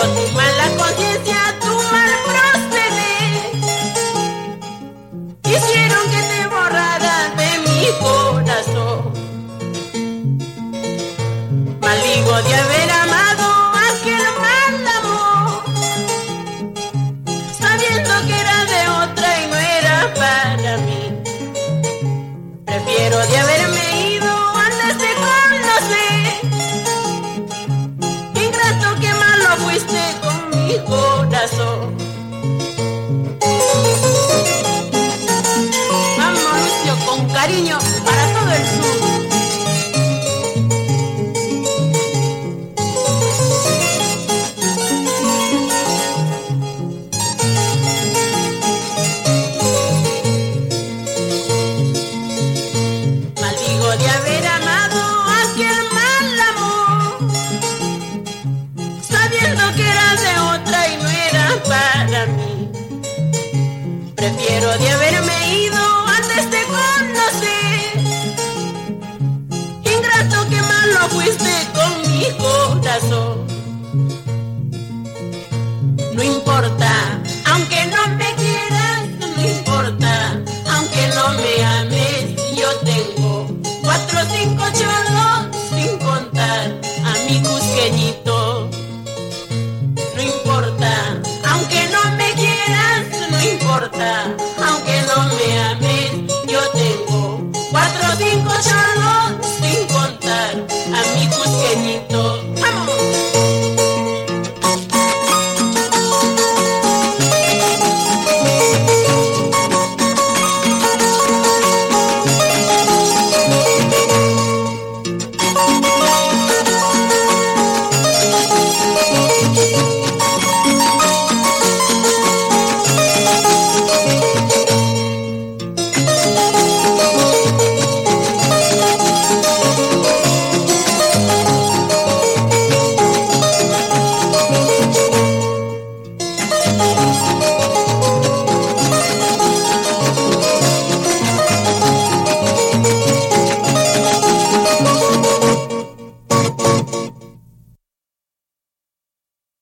pero tu mala conciencia, tu mal proceder, hicieron que te borraras de mi corazón. Maldigo de haber para todo el mundo maldito de haber amado a quien mal amor sabiendo que eras de otra y no era para mí. prefiero de haberme ido No importa, aunque no me quieras, no importa, aunque no me ames, yo tengo cuatro, cinco chorros sin contar a mi cusqueñito. No importa, aunque no me quieras, no importa, aunque no me ames, yo tengo cuatro, cinco chorros sin contar a mi cusqueñito.